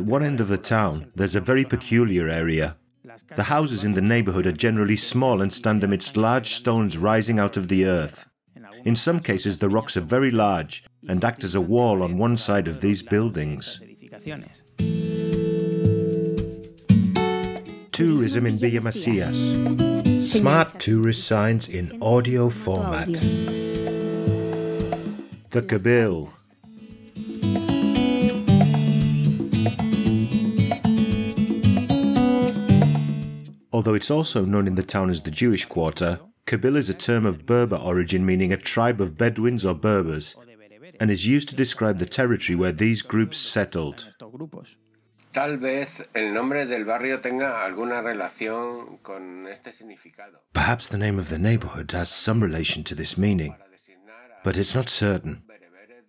one end of the town, there's a very peculiar area. The houses in the neighborhood are generally small and stand amidst large stones rising out of the earth. In some cases, the rocks are very large and act as a wall on one side of these buildings. Tourism in Villamesías. Smart tourist signs in audio format. The Kabil. Although it's also known in the town as the Jewish Quarter, Kabil is a term of Berber origin meaning a tribe of Bedouins or Berbers, and is used to describe the territory where these groups settled. Tal vez el nombre del barrio tenga alguna relación con este significado. Perhaps the name of the neighborhood has some relation to this meaning, but it's not certain.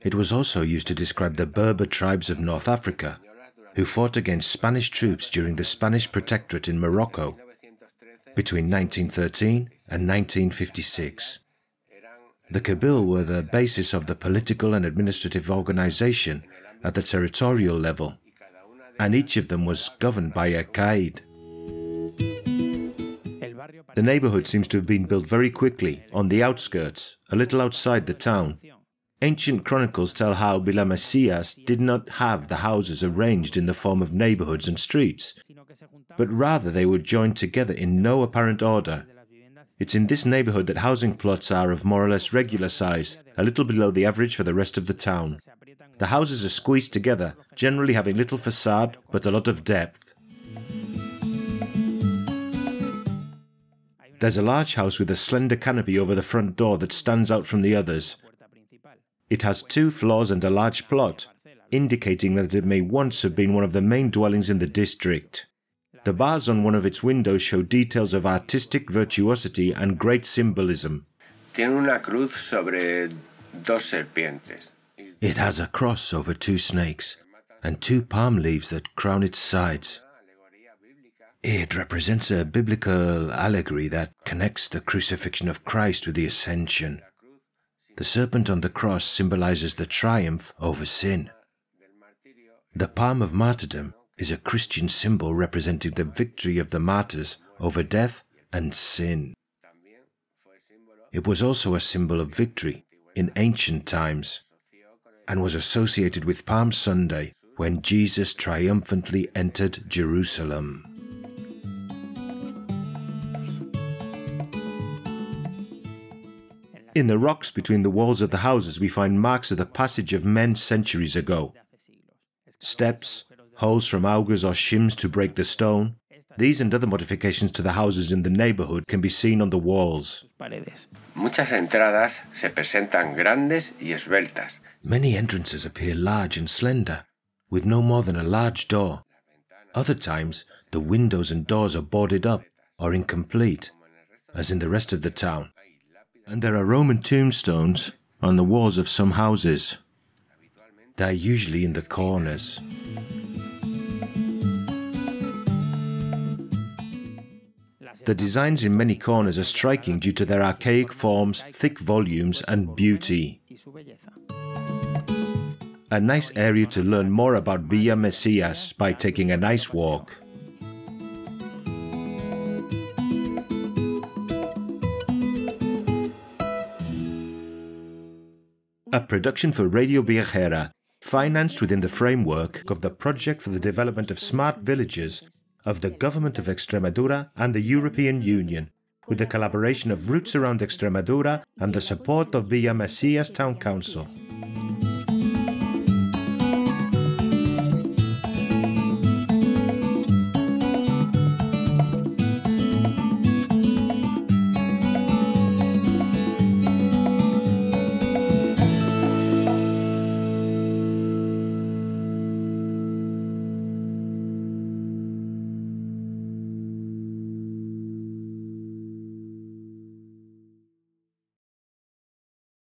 It was also used to describe the Berber tribes of North Africa, who fought against Spanish troops during the Spanish protectorate in Morocco between 1913 and 1956. The Kabil were the basis of the political and administrative organization at the territorial level, and each of them was governed by a Qaid. The neighborhood seems to have been built very quickly, on the outskirts, a little outside the town. Ancient chronicles tell how Villamesías did not have the houses arranged in the form of neighborhoods and streets, but rather they were joined together in no apparent order. It's in this neighborhood that housing plots are of more or less regular size, a little below the average for the rest of the town. The houses are squeezed together, generally having little facade but a lot of depth. There's a large house with a slender canopy over the front door that stands out from the others. It has two floors and a large plot, indicating that it may once have been one of the main dwellings in the district. The bars on one of its windows show details of artistic virtuosity and great symbolism. Tiene una cruz sobre dos serpientes. It has a cross over two snakes and two palm leaves that crown its sides. It represents a biblical allegory that connects the crucifixion of Christ with the ascension. The serpent on the cross symbolizes the triumph over sin. The palm of martyrdom is a Christian symbol representing the victory of the martyrs over death and sin. It was also a symbol of victory in ancient times and was associated with Palm Sunday when Jesus triumphantly entered Jerusalem. In the rocks between the walls of the houses, we find marks of the passage of men centuries ago. Steps, holes from augers or shims to break the stone. These and other modifications to the houses in the neighborhood can be seen on the walls. Muchas entradas se presentan grandes y esbeltas. Many entrances appear large and slender, with no more than a large door. Other times, the windows and doors are boarded up or incomplete, as in the rest of the town. And there are Roman tombstones on the walls of some houses. They are usually in the corners. The designs in many corners are striking due to their archaic forms, thick volumes, and beauty. A nice area to learn more about Villamesías by taking a nice walk. A production for Radio Viajera, financed within the framework of the Project for the Development of Smart Villages of the Government of Extremadura and the European Union, with the collaboration of Roots Around Extremadura and the support of Villamesías Town Council.